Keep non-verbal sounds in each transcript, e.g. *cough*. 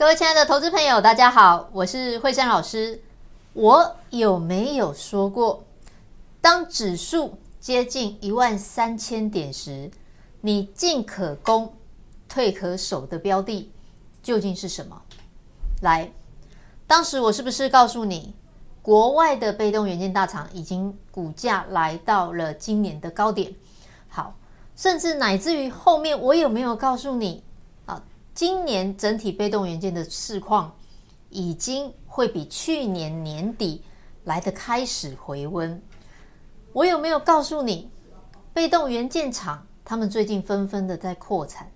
各位亲爱的投资朋友，大家好，我是惠珊老师。我有没有说过，当指数接近一万三千点时，你进可攻，退可守的标的究竟是什么？来，当时我是不是告诉你，国外的被动元件大厂已经股价来到了今年的高点？好，甚至乃至于后面，我有没有告诉你？今年整体被动元件的市况已经会比去年年底来的开始回温。我有没有告诉你，被动元件厂他们最近纷纷的在扩产？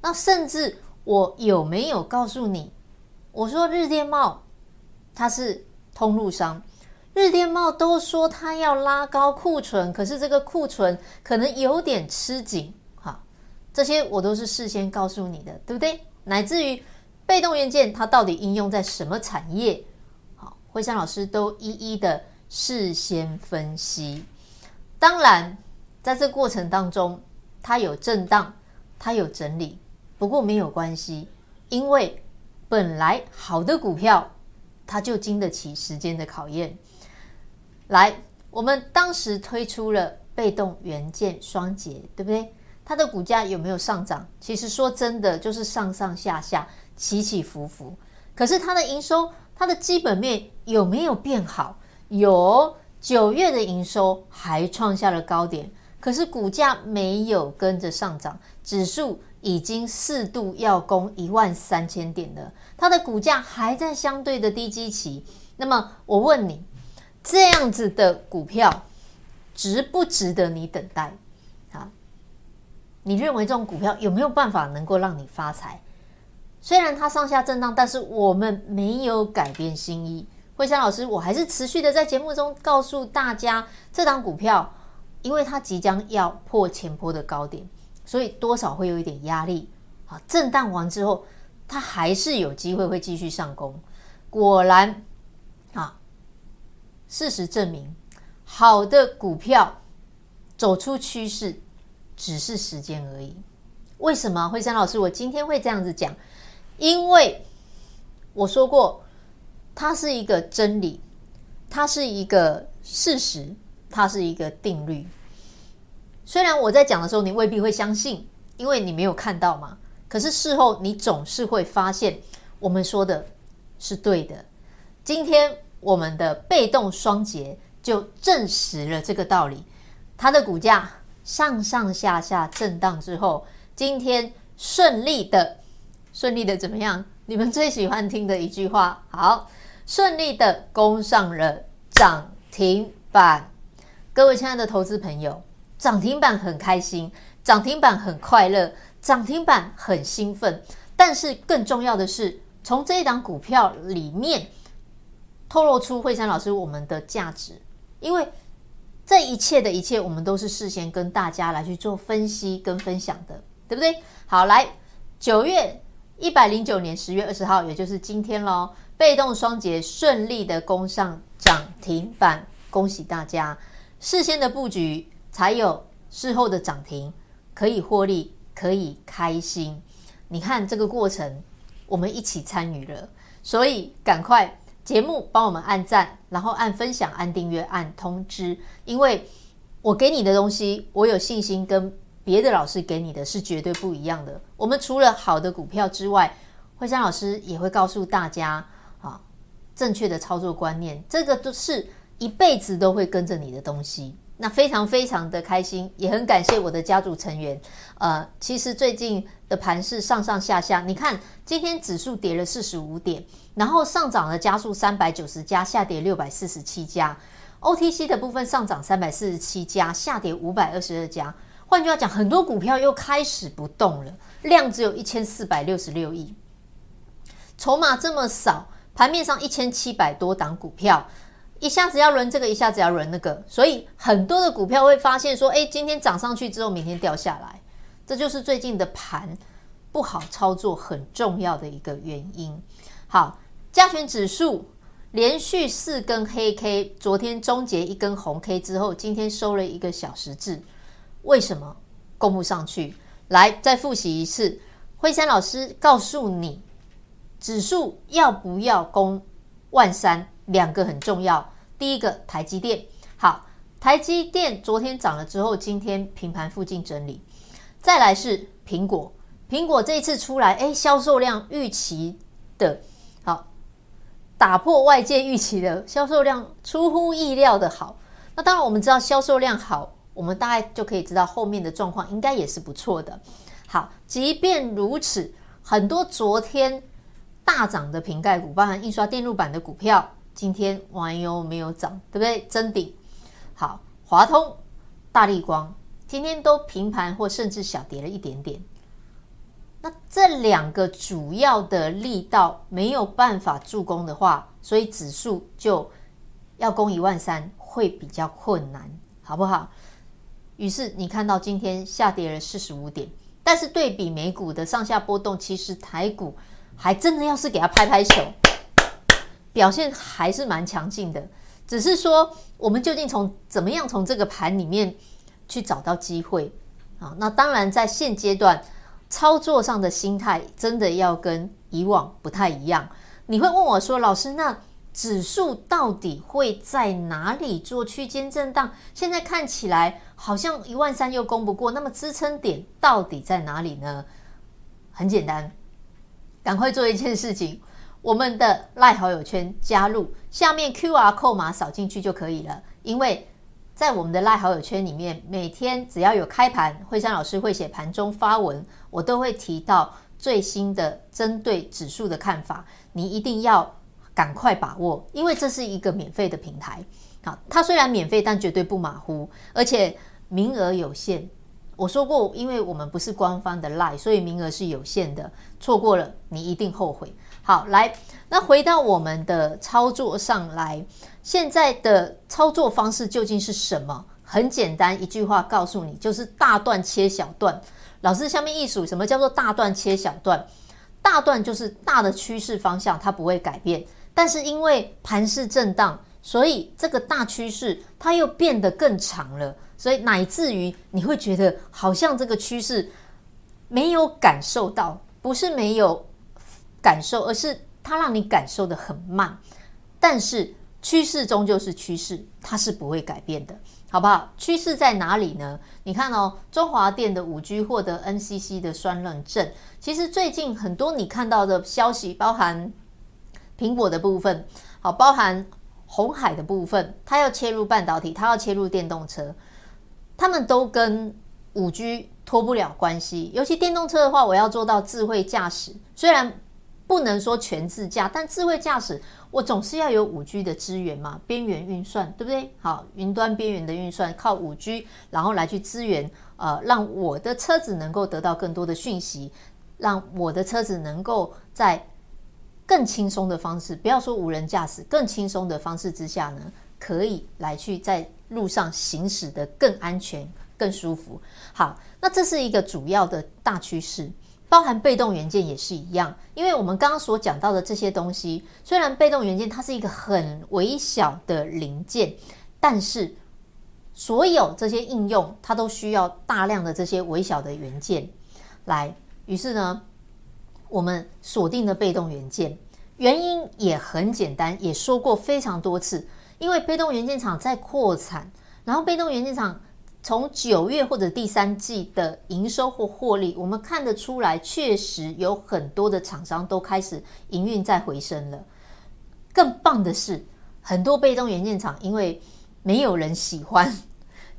那甚至我有没有告诉你，我说日电贸它是通路商，日电贸都说它要拉高库存，可是这个库存可能有点吃紧。这些我都是事先告诉你的，对不对？乃至于被动元件它到底应用在什么产业？好，惠珊老师都一一的事先分析。当然，在这过程当中，它有震荡，它有整理，不过没有关系，因为本来好的股票，它就经得起时间的考验。来，我们当时推出了被动元件双节，对不对？它的股价有没有上涨？其实说真的，就是上上下下，起起伏伏。可是它的营收，它的基本面有没有变好？有，九月的营收还创下了高点，可是股价没有跟着上涨，指数已经四度要攻一万三千点了，它的股价还在相对的低基期。那么我问你，这样子的股票值不值得你等待？你认为这种股票有没有办法能够让你发财？虽然它上下震荡，但是我们没有改变心意。惠珊老师，我还是持续的在节目中告诉大家，这档股票因为它即将要破前波的高点，所以多少会有一点压力。啊，震荡完之后，它还是有机会会继续上攻。果然，啊，事实证明，好的股票走出趋势。只是时间而已。为什么惠珊老师，我今天会这样子讲？因为我说过，它是一个真理，它是一个事实，它是一个定律。虽然我在讲的时候，你未必会相信，因为你没有看到嘛。可是事后，你总是会发现，我们说的是对的。今天我们的被动双节就证实了这个道理，它的股价。上上下下震荡之后，今天顺利的，顺利的怎么样？你们最喜欢听的一句话，好，顺利的攻上了涨停板。各位亲爱的投资朋友，涨停板很开心，涨停板很快乐，涨停板很兴奋。但是更重要的是，从这一档股票里面透露出惠珊老师我们的价值，因为。这一切的一切，我们都是事先跟大家来去做分析跟分享的，对不对？好，来，九月一百零九年十月二十号，也就是今天喽，被动双节顺利的攻上涨停板，恭喜大家！事先的布局才有事后的涨停，可以获利，可以开心。你看这个过程，我们一起参与了，所以赶快。节目帮我们按赞，然后按分享、按订阅、按通知，因为我给你的东西，我有信心跟别的老师给你的是绝对不一样的。我们除了好的股票之外，惠珊老师也会告诉大家啊，正确的操作观念，这个都是一辈子都会跟着你的东西。那非常非常的开心，也很感谢我的家族成员。呃，其实最近的盘是上上下下，你看今天指数跌了四十五点，然后上涨了家数三百九十家，下跌六百四十七家。OTC 的部分上涨三百四十七家，下跌五百二十二家。换句话讲，很多股票又开始不动了，量只有一千四百六十六亿，筹码这么少，盘面上一千七百多档股票。一下子要轮这个，一下子要轮那个，所以很多的股票会发现说：“哎，今天涨上去之后，明天掉下来。”这就是最近的盘不好操作很重要的一个原因。好，加权指数连续四根黑 K，昨天终结一根红 K 之后，今天收了一个小十字，为什么攻不上去？来，再复习一次，惠珊老师告诉你，指数要不要攻万三？两个很重要。第一个，台积电，好，台积电昨天涨了之后，今天平盘附近整理。再来是苹果，苹果这一次出来，哎，销售量预期的好，打破外界预期的销售量，出乎意料的好。那当然，我们知道销售量好，我们大概就可以知道后面的状况应该也是不错的。好，即便如此，很多昨天大涨的瓶盖股，包含印刷电路板的股票，今天完优没有涨，对不对？真顶。好，华通、大力光今天都平盘或甚至小跌了一点点。那这两个主要的力道没有办法助攻的话，所以指数就要攻一万三会比较困难，好不好？于是你看到今天下跌了四十五点。但是对比美股的上下波动，其实台股还真的要是给它拍拍手，表现还是蛮强劲的。只是说，我们究竟从怎么样从这个盘里面去找到机会啊？那当然，在现阶段操作上的心态真的要跟以往不太一样。你会问我说：“老师，那？”指数到底会在哪里做区间震荡？现在看起来好像一万三又攻不过，那么支撑点到底在哪里呢？很简单，赶快做一件事情，我们的赖好友圈加入，下面 QR 扣码扫进去就可以了。因为在我们的赖好友圈里面，每天只要有开盘，惠珊老师会写盘中发文，我都会提到最新的针对指数的看法，你一定要。赶快把握，因为这是一个免费的平台。好，它虽然免费，但绝对不马虎，而且名额有限。我说过，因为我们不是官方的赖所以名额是有限的。错过了，你一定后悔。好，来，那回到我们的操作上来，现在的操作方式究竟是什么？很简单，一句话告诉你，就是大段切小段。老师下面一数，什么叫做大段切小段？大段就是大的趋势方向，它不会改变。但是因为盘势震荡，所以这个大趋势它又变得更长了，所以乃至于你会觉得好像这个趋势没有感受到，不是没有感受，而是它让你感受得很慢。但是趋势终究是趋势，它是不会改变的，好不好？趋势在哪里呢？你看哦，中华电的五 G 获得 NCC 的双认证，其实最近很多你看到的消息，包含。苹果的部分，好，包含红海的部分，它要切入半导体，它要切入电动车，他们都跟五 G 脱不了关系。尤其电动车的话，我要做到智慧驾驶，虽然不能说全自驾，但智慧驾驶我总是要有五 G 的资源嘛，边缘运算，对不对？好，云端边缘的运算靠五 G，然后来去支援，呃，让我的车子能够得到更多的讯息，让我的车子能够在。更轻松的方式，不要说无人驾驶，更轻松的方式之下呢，可以来去在路上行驶得更安全、更舒服。好，那这是一个主要的大趋势，包含被动元件也是一样。因为我们刚刚所讲到的这些东西，虽然被动元件它是一个很微小的零件，但是所有这些应用它都需要大量的这些微小的元件来。于是呢，我们锁定的被动元件，原因也很简单，也说过非常多次，因为被动元件厂在扩产，然后被动元件厂从九月或者第三季的营收或获利，我们看得出来，确实有很多的厂商都开始营运在回升了。更棒的是，很多被动元件厂因为没有人喜欢，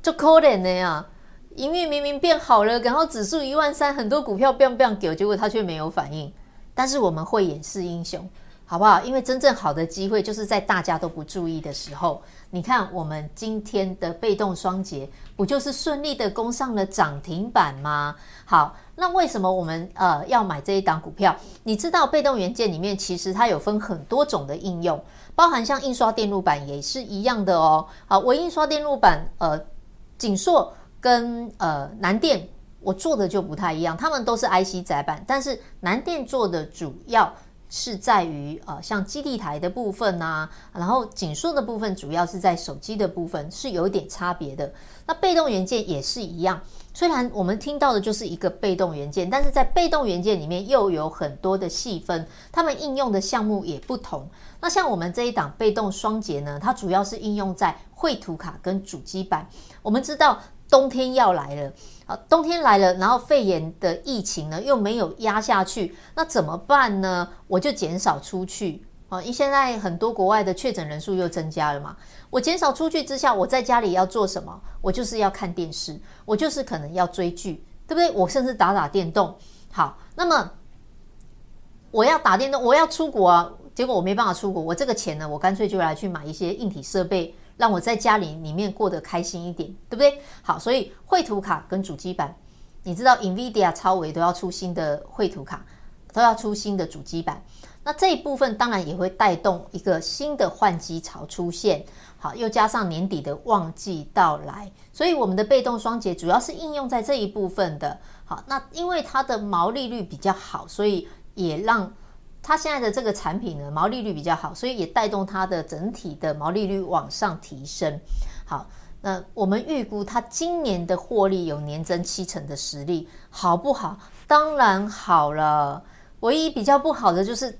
就可怜的呀。营运明明变好了，然后指数一万三，很多股票 biang biang 给，结果它却没有反应。但是我们会掩饰英雄，好不好？因为真正好的机会就是在大家都不注意的时候。你看我们今天的被动双节，不就是顺利的攻上了涨停板吗？好，那为什么我们呃要买这一档股票？你知道被动元件里面其实它有分很多种的应用，包含像印刷电路板也是一样的哦。好，我印刷电路板呃，景硕。跟呃南电我做的就不太一样，他们都是 IC 载板，但是南电做的主要是在于呃像基地台的部分啊，然后景硕的部分主要是在手机的部分是有点差别的。那被动元件也是一样，虽然我们听到的就是一个被动元件，但是在被动元件里面又有很多的细分，它们应用的项目也不同。那像我们这一档被动双节呢，它主要是应用在绘图卡跟主机板。我们知道冬天要来了，啊，冬天来了，然后肺炎的疫情呢又没有压下去，那怎么办呢？我就减少出去。啊，因为现在很多国外的确诊人数又增加了嘛，我减少出去之下，我在家里要做什么？我就是要看电视，我就是可能要追剧，对不对？我甚至打打电动。好，那么我要打电动，我要出国啊，结果我没办法出国，我这个钱呢，我干脆就来去买一些硬体设备，让我在家里里面过得开心一点，对不对？好，所以绘图卡跟主机板，你知道，NVIDIA 超维都要出新的绘图卡，都要出新的主机板。那这一部分当然也会带动一个新的换机潮出现，好，又加上年底的旺季到来，所以我们的被动双节主要是应用在这一部分的。好，那因为它的毛利率比较好，所以也让它现在的这个产品呢毛利率比较好，所以也带动它的整体的毛利率往上提升。好，那我们预估它今年的获利有年增七成的实力，好不好？当然好了，唯一比较不好的就是。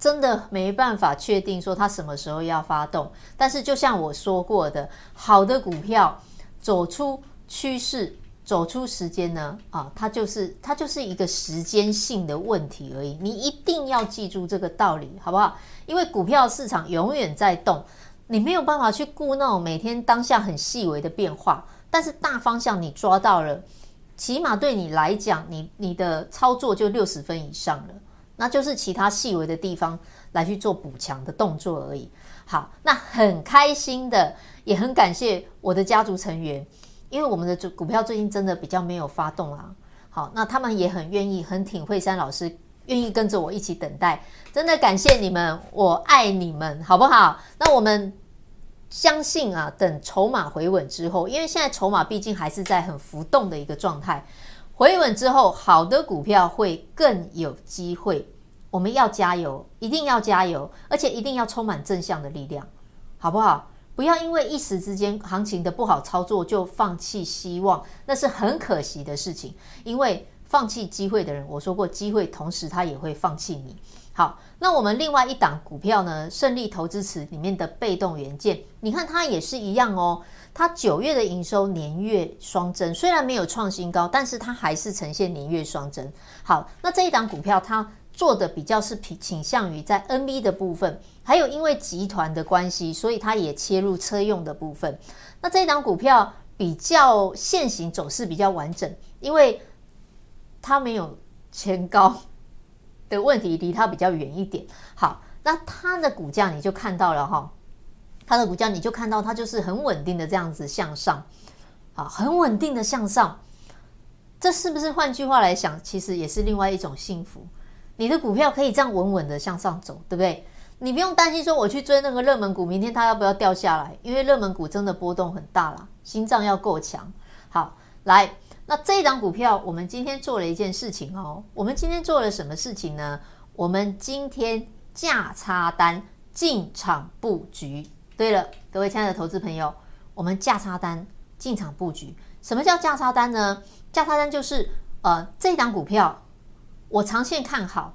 真的没办法确定说它什么时候要发动，但是就像我说过的，好的股票走出趋势、走出时间呢，啊，它就是它就是一个时间性的问题而已。你一定要记住这个道理，好不好？因为股票市场永远在动，你没有办法去顾那种每天当下很细微的变化，但是大方向你抓到了，起码对你来讲，你你的操作就六十分以上了。那就是其他细微的地方来去做补强的动作而已。好，那很开心的，也很感谢我的家族成员，因为我们的股票最近真的比较没有发动啊。好，那他们也很愿意，很挺惠珊老师，愿意跟着我一起等待，真的感谢你们，我爱你们，好不好？那我们相信啊，等筹码回稳之后，因为现在筹码毕竟还是在很浮动的一个状态。回稳之后，好的股票会更有机会。我们要加油，一定要加油，而且一定要充满正向的力量，好不好？不要因为一时之间行情的不好操作就放弃希望，那是很可惜的事情。因为放弃机会的人，我说过，机会同时他也会放弃你。好，那我们另外一档股票呢？胜利投资池里面的被动元件，你看它也是一样哦。它九月的营收年月双增，虽然没有创新高，但是它还是呈现年月双增。好，那这一档股票它做的比较是倾向于在 NB 的部分，还有因为集团的关系，所以它也切入车用的部分。那这一档股票比较线型走势比较完整，因为它没有前高 *laughs* 的问题，离它比较远一点。好，那它的股价你就看到了哈。它的股价你就看到它就是很稳定的这样子向上，啊，很稳定的向上，这是不是换句话来想，其实也是另外一种幸福？你的股票可以这样稳稳的向上走，对不对？你不用担心说我去追那个热门股，明天它要不要掉下来？因为热门股真的波动很大啦，心脏要够强。好，来，那这一档股票，我们今天做了一件事情哦。我们今天做了什么事情呢？我们今天价差单进场布局。对了，各位亲爱的投资朋友，我们价差单进场布局。什么叫价差单呢？价差单就是呃，这档股票我长线看好，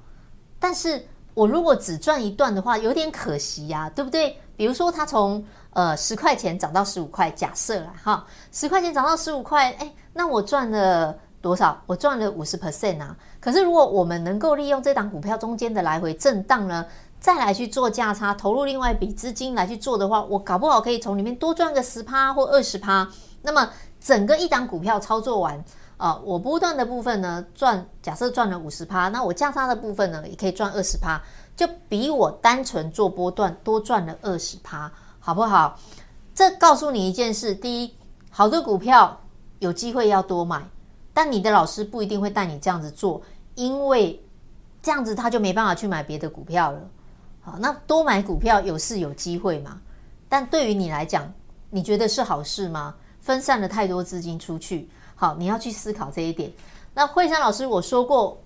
但是我如果只赚一段的话，有点可惜呀，对不对？比如说它从呃十块钱涨到十五块，假设了哈，十块钱涨到十五块，哎，那我赚了多少？我赚了五十 percent 啊。可是如果我们能够利用这档股票中间的来回震荡呢？再来去做价差，投入另外一笔资金来去做的话，我搞不好可以从里面多赚个十趴或二十趴。那么整个一档股票操作完，呃，我波段的部分呢赚，假设赚了五十趴，那我价差的部分呢也可以赚二十趴，就比我单纯做波段多赚了二十趴，好不好？这告诉你一件事：第一，好的股票有机会要多买，但你的老师不一定会带你这样子做，因为这样子他就没办法去买别的股票了。好，那多买股票有是有机会嘛？但对于你来讲，你觉得是好事吗？分散了太多资金出去，好，你要去思考这一点。那惠珊老师我说过，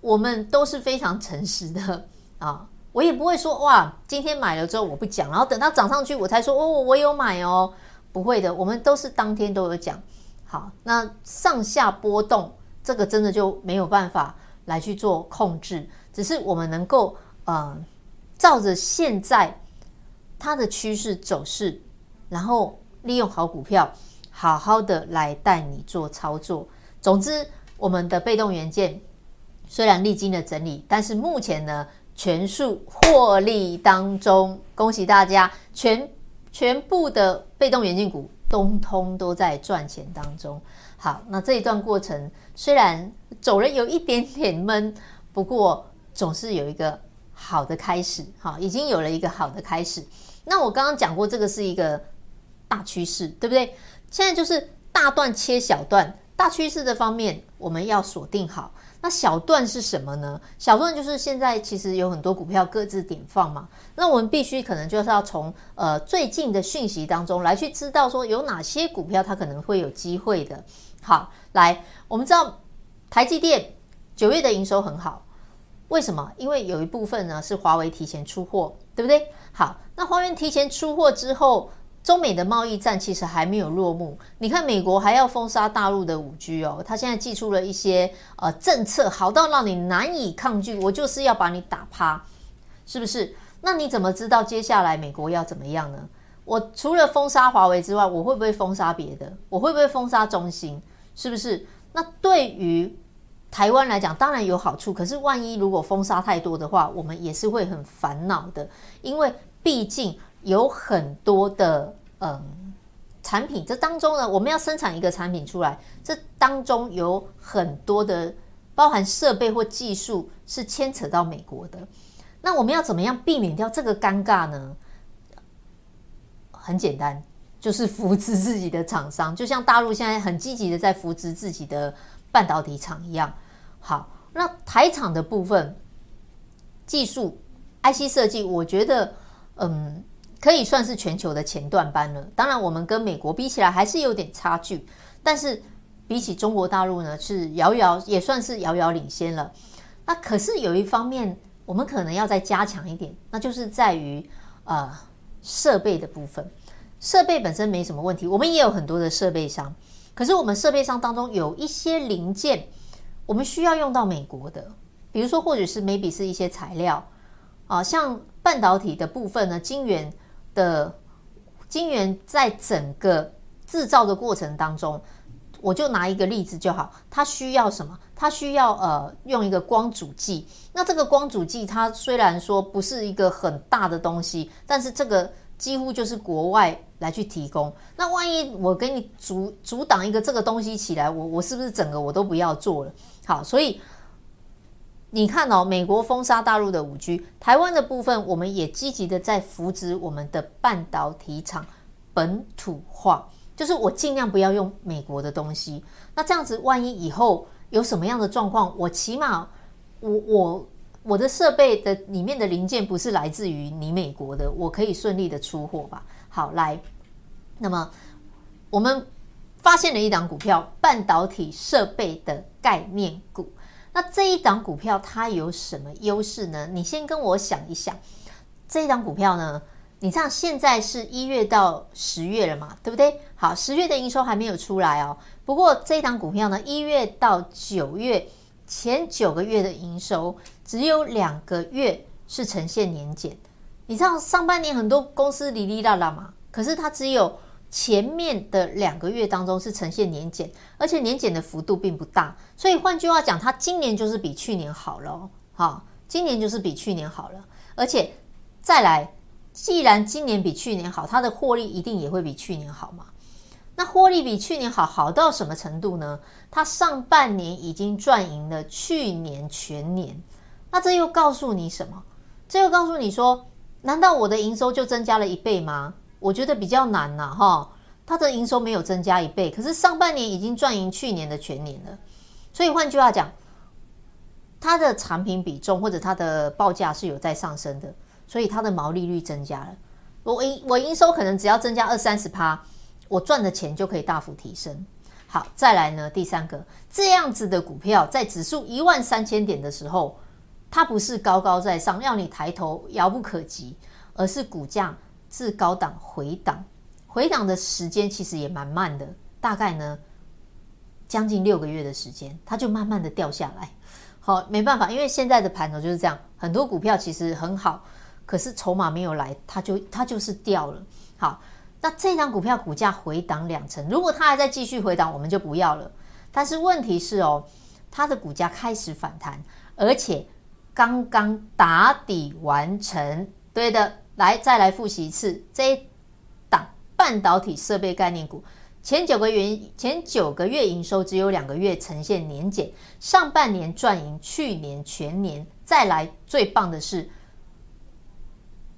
我们都是非常诚实的啊，我也不会说哇，今天买了之后我不讲，然后等到涨上去我才说哦，我有买哦，不会的，我们都是当天都有讲。好，那上下波动，这个真的就没有办法来去做控制，只是我们能够呃，照着现在它的趋势走势，然后利用好股票，好好的来带你做操作。总之，我们的被动元件虽然历经了整理，但是目前呢，全数获利当中，恭喜大家，全全部的被动元件股通通都在赚钱当中。好，那这一段过程虽然走了有一点点闷，不过总是有一个好的开始，好，已经有了一个好的开始。那我刚刚讲过，这个是一个大趋势，对不对？现在就是大段切小段。大趋势的方面，我们要锁定好。那小段是什么呢？小段就是现在其实有很多股票各自点放嘛。那我们必须可能就是要从呃最近的讯息当中来去知道说有哪些股票它可能会有机会的。好，来，我们知道台积电九月的营收很好，为什么？因为有一部分呢是华为提前出货，对不对？好，那华为提前出货之后。中美的贸易战其实还没有落幕，你看美国还要封杀大陆的五 G 哦，他现在祭出了一些呃政策，好到让你难以抗拒，我就是要把你打趴，是不是？那你怎么知道接下来美国要怎么样呢？我除了封杀华为之外，我会不会封杀别的？我会不会封杀中兴？是不是？那对于台湾来讲，当然有好处，可是万一如果封杀太多的话，我们也是会很烦恼的，因为毕竟。有很多的嗯产品，这当中呢，我们要生产一个产品出来，这当中有很多的包含设备或技术是牵扯到美国的。那我们要怎么样避免掉这个尴尬呢？很简单，就是扶持自己的厂商，就像大陆现在很积极的在扶持自己的半导体厂一样。好，那台厂的部分技术 IC 设计，我觉得嗯。可以算是全球的前段班了。当然，我们跟美国比起来还是有点差距，但是比起中国大陆呢，是遥遥也算是遥遥领先了。那可是有一方面，我们可能要再加强一点，那就是在于呃设备的部分。设备本身没什么问题，我们也有很多的设备商。可是我们设备商当中有一些零件，我们需要用到美国的，比如说或者是 maybe 是一些材料啊，像半导体的部分呢，晶圆。的晶圆在整个制造的过程当中，我就拿一个例子就好。它需要什么？它需要呃用一个光阻剂。那这个光阻剂它虽然说不是一个很大的东西，但是这个几乎就是国外来去提供。那万一我给你阻阻挡一个这个东西起来，我我是不是整个我都不要做了？好，所以。你看哦，美国封杀大陆的五 G，台湾的部分我们也积极的在扶植我们的半导体厂本土化，就是我尽量不要用美国的东西。那这样子，万一以后有什么样的状况，我起码我我我的设备的里面的零件不是来自于你美国的，我可以顺利的出货吧。好，来，那么我们发现了一档股票，半导体设备的概念股。那这一档股票它有什么优势呢？你先跟我想一想，这一档股票呢，你知道现在是一月到十月了嘛，对不对？好，十月的营收还没有出来哦。不过这一档股票呢，一月到九月前九个月的营收只有两个月是呈现年减。你知道上半年很多公司哩哩啦啦嘛，可是它只有。前面的两个月当中是呈现年减，而且年减的幅度并不大，所以换句话讲，它今年就是比去年好了。好，今年就是比去年好了，而且再来，既然今年比去年好，它的获利一定也会比去年好嘛。那获利比去年好，好到什么程度呢？它上半年已经赚赢了去年全年，那这又告诉你什么？这又告诉你说，难道我的营收就增加了一倍吗？我觉得比较难呐，哈，它的营收没有增加一倍，可是上半年已经赚赢去年的全年了，所以换句话讲，它的产品比重或者它的报价是有在上升的，所以它的毛利率增加了。我营我营收可能只要增加二三十趴，我赚的钱就可以大幅提升。好，再来呢，第三个这样子的股票，在指数一万三千点的时候，它不是高高在上，让你抬头遥不可及，而是股价。自高档回档，回档的时间其实也蛮慢的，大概呢将近六个月的时间，它就慢慢的掉下来。好，没办法，因为现在的盘头就是这样，很多股票其实很好，可是筹码没有来，它就它就是掉了。好，那这张股票股价回档两成，如果它还在继续回档，我们就不要了。但是问题是哦，它的股价开始反弹，而且刚刚打底完成。对的，来再来复习一次这一档半导体设备概念股。前九个月，前九个月营收只有两个月呈现年减，上半年赚赢去年全年。再来最棒的是，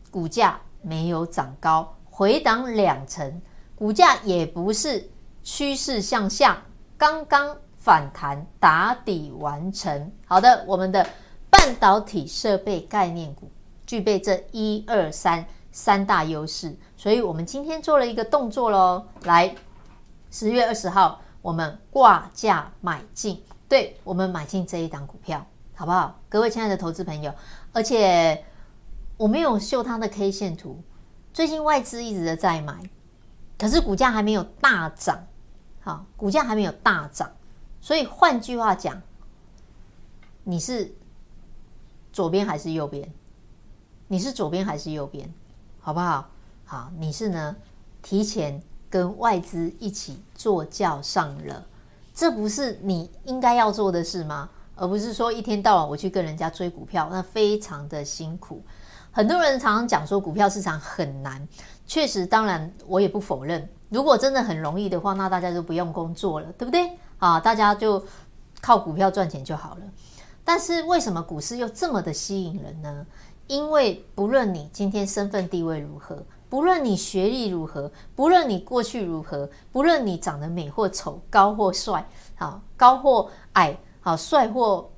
股价没有涨高，回档两成，股价也不是趋势向下，刚刚反弹打底完成。好的，我们的半导体设备概念股具备这一二三三大优势，所以我们今天做了一个动作喽，来。十月二十号，我们挂价买进，对，我们买进这一档股票，好不好？各位亲爱的投资朋友，而且我没有秀它的 K 线图。最近外资一直的在买，可是股价还没有大涨，好，股价还没有大涨，所以换句话讲，你是左边还是右边？你是左边还是右边？好不好？好，你是呢？提前。跟外资一起坐轿上了，这不是你应该要做的事吗？而不是说一天到晚我去跟人家追股票，那非常的辛苦。很多人常常讲说股票市场很难，确实，当然我也不否认。如果真的很容易的话，那大家就不用工作了，对不对？啊，大家就靠股票赚钱就好了。但是为什么股市又这么的吸引人呢？因为不论你今天身份地位如何。不论你学历如何，不论你过去如何，不论你长得美或丑，高或帅，好高或矮，好帅或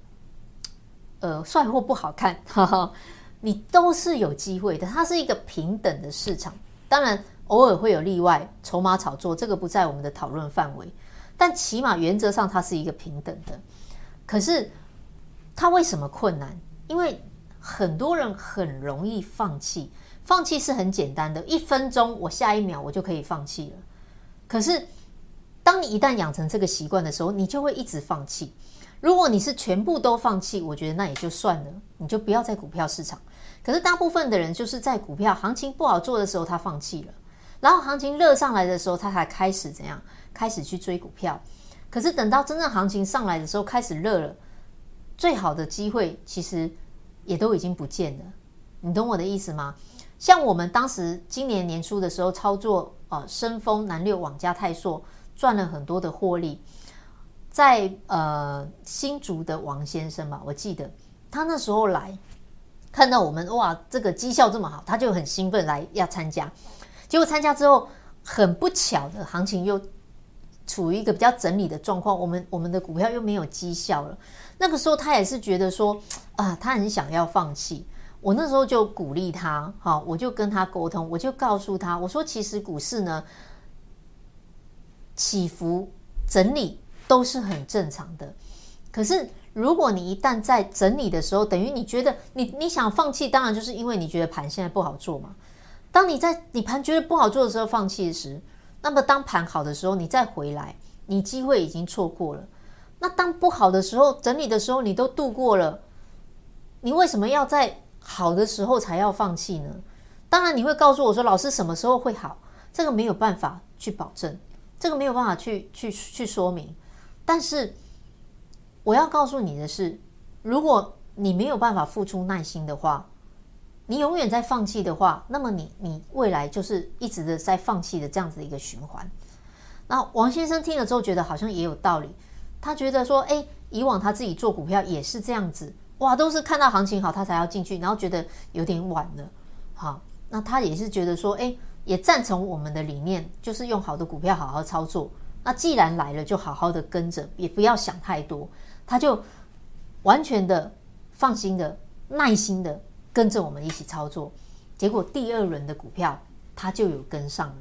呃帅或不好看，*laughs* 哈哈，你都是有机会的。它是一个平等的市场，当然偶尔会有例外，筹码炒作这个不在我们的讨论范围，但起码原则上它是一个平等的。可是它为什么困难？因为很多人很容易放弃。放弃是很简单的，一分钟我下一秒我就可以放弃了。可是，当你一旦养成这个习惯的时候，你就会一直放弃。如果你是全部都放弃，我觉得那也就算了，你就不要在股票市场。可是大部分的人就是在股票行情不好做的时候他放弃了，然后行情热上来的时候他才开始怎样，开始去追股票。可是等到真正行情上来的时候开始热了，最好的机会其实也都已经不见了。你懂我的意思吗？像我们当时今年年初的时候操作，呃，申丰、南六、网家、泰硕赚了很多的获利。在呃新竹的王先生嘛，我记得他那时候来看到我们，哇，这个绩效这么好，他就很兴奋来要参加。结果参加之后，很不巧的行情又处于一个比较整理的状况，我们我们的股票又没有绩效了。那个时候他也是觉得说，啊，他很想要放弃。我那时候就鼓励他，好，我就跟他沟通，我就告诉他，我说其实股市呢，起伏整理都是很正常的。可是如果你一旦在整理的时候，等于你觉得你你想放弃，当然就是因为你觉得盘现在不好做嘛。当你在你盘觉得不好做的时候放弃时，那么当盘好的时候你再回来，你机会已经错过了。那当不好的时候整理的时候你都度过了，你为什么要在？好的时候才要放弃呢？当然你会告诉我说，老师什么时候会好？这个没有办法去保证，这个没有办法去去去说明。但是我要告诉你的是，如果你没有办法付出耐心的话，你永远在放弃的话，那么你你未来就是一直的在放弃的这样子的一个循环。那王先生听了之后觉得好像也有道理，他觉得说，诶，以往他自己做股票也是这样子。哇，都是看到行情好，他才要进去，然后觉得有点晚了，好，那他也是觉得说，诶，也赞成我们的理念，就是用好的股票好好操作。那既然来了，就好好的跟着，也不要想太多，他就完全的放心的、耐心的跟着我们一起操作。结果第二轮的股票，他就有跟上了。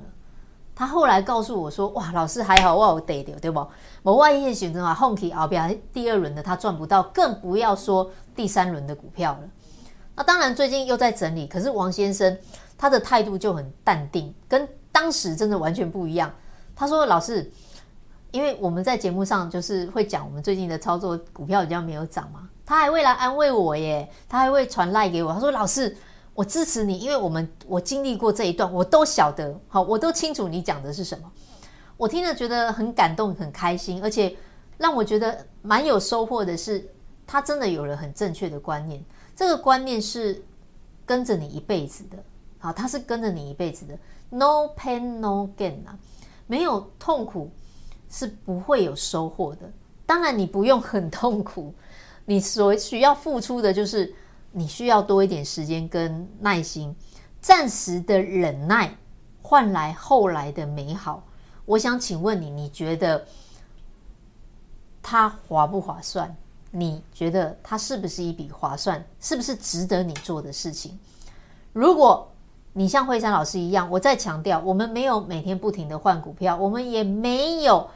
他后来告诉我说：“哇，老师还好，我有得掉，对不？我万一选择啊，后期后边第二轮的他赚不到，更不要说第三轮的股票了。那当然，最近又在整理。可是王先生他的态度就很淡定，跟当时真的完全不一样。他说：‘老师，因为我们在节目上就是会讲我们最近的操作，股票比较没有涨嘛，他还会来安慰我耶，他还会传赖给我，他说：“老师，我支持你，因为我们我经历过这一段，我都晓得，好，我都清楚你讲的是什么。”我听了觉得很感动，很开心，而且让我觉得蛮有收获的是，他真的有了很正确的观念。这个观念是跟着你一辈子的，好，他是跟着你一辈子的。No pain, no gain 啊，没有痛苦是不会有收获的。当然，你不用很痛苦，你所需要付出的就是你需要多一点时间跟耐心，暂时的忍耐换来后来的美好。我想请问你，你觉得它划不划算？你觉得它是不是一笔划算？是不是值得你做的事情？如果你像惠珊老师一样，我再强调，我们没有每天不停的换股票，我们也没有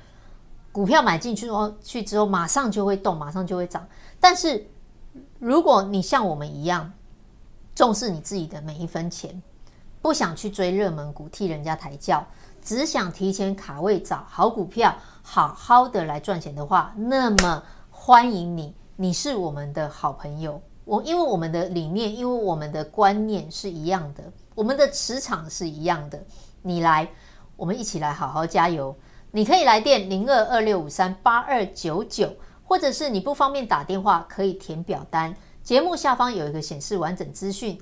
股票买进去哦，去之后马上就会动，马上就会涨。但是如果你像我们一样重视你自己的每一分钱，不想去追热门股，替人家抬轿。只想提前卡位找好股票，好好的来赚钱的话，那么欢迎你，你是我们的好朋友。我因为我们的理念，因为我们的观念是一样的，我们的磁场是一样的。你来，我们一起来好好加油。你可以来电零二二六五三八二九九，或者是你不方便打电话，可以填表单。节目下方有一个显示完整资讯。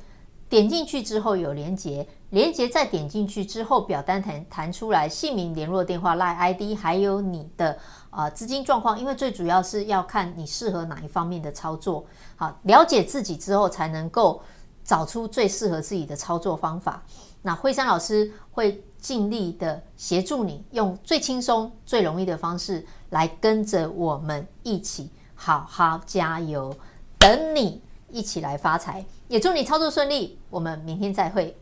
点进去之后有连结，连结再点进去之后，表单弹弹出来，姓名、联络电话、LINE ID，还有你的啊、呃、资金状况。因为最主要是要看你适合哪一方面的操作。好，了解自己之后，才能够找出最适合自己的操作方法。那惠珊老师会尽力的协助你，用最轻松、最容易的方式来跟着我们一起好好加油，等你。一起来发财，也祝你操作顺利。我们明天再会。